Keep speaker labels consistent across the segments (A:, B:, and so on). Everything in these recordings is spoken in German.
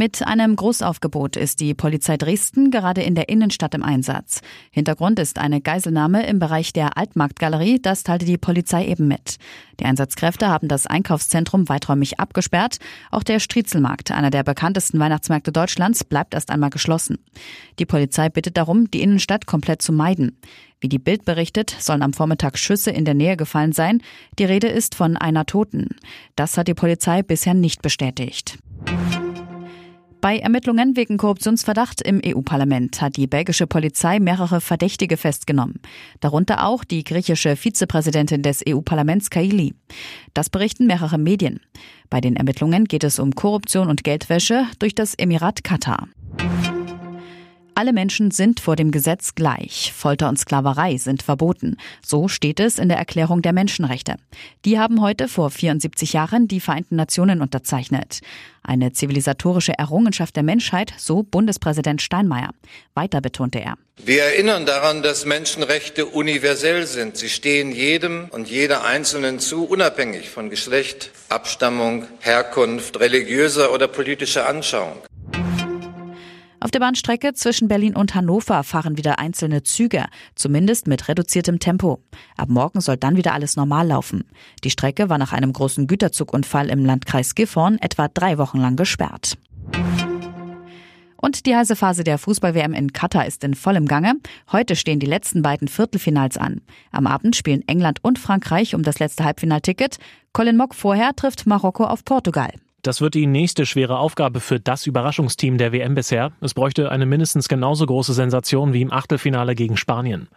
A: Mit einem Großaufgebot ist die Polizei Dresden gerade in der Innenstadt im Einsatz. Hintergrund ist eine Geiselnahme im Bereich der Altmarktgalerie, das teilte die Polizei eben mit. Die Einsatzkräfte haben das Einkaufszentrum weiträumig abgesperrt. Auch der Striezelmarkt, einer der bekanntesten Weihnachtsmärkte Deutschlands, bleibt erst einmal geschlossen. Die Polizei bittet darum, die Innenstadt komplett zu meiden. Wie die Bild berichtet, sollen am Vormittag Schüsse in der Nähe gefallen sein. Die Rede ist von einer Toten. Das hat die Polizei bisher nicht bestätigt. Bei Ermittlungen wegen Korruptionsverdacht im EU-Parlament hat die belgische Polizei mehrere Verdächtige festgenommen. Darunter auch die griechische Vizepräsidentin des EU-Parlaments Kaili. Das berichten mehrere Medien. Bei den Ermittlungen geht es um Korruption und Geldwäsche durch das Emirat Katar. Alle Menschen sind vor dem Gesetz gleich. Folter und Sklaverei sind verboten. So steht es in der Erklärung der Menschenrechte. Die haben heute vor 74 Jahren die Vereinten Nationen unterzeichnet. Eine zivilisatorische Errungenschaft der Menschheit, so Bundespräsident Steinmeier. Weiter betonte er.
B: Wir erinnern daran, dass Menschenrechte universell sind. Sie stehen jedem und jeder Einzelnen zu, unabhängig von Geschlecht, Abstammung, Herkunft, religiöser oder politischer Anschauung.
A: Auf der Bahnstrecke zwischen Berlin und Hannover fahren wieder einzelne Züge, zumindest mit reduziertem Tempo. Ab morgen soll dann wieder alles normal laufen. Die Strecke war nach einem großen Güterzugunfall im Landkreis Gifhorn etwa drei Wochen lang gesperrt. Und die heiße Phase der Fußball-WM in Katar ist in vollem Gange. Heute stehen die letzten beiden Viertelfinals an. Am Abend spielen England und Frankreich um das letzte Halbfinalticket. Colin Mock vorher trifft Marokko auf Portugal.
C: Das wird die nächste schwere Aufgabe für das Überraschungsteam der WM bisher. Es bräuchte eine mindestens genauso große Sensation wie im Achtelfinale gegen Spanien.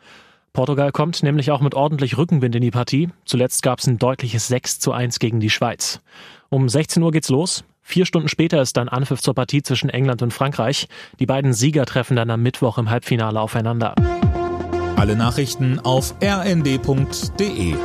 C: Portugal kommt nämlich auch mit ordentlich Rückenwind in die Partie. Zuletzt gab es ein deutliches 6 zu 1 gegen die Schweiz. Um 16 Uhr geht's los. Vier Stunden später ist dann Anpfiff zur Partie zwischen England und Frankreich. Die beiden Sieger treffen dann am Mittwoch im Halbfinale aufeinander.
D: Alle Nachrichten auf rnd.de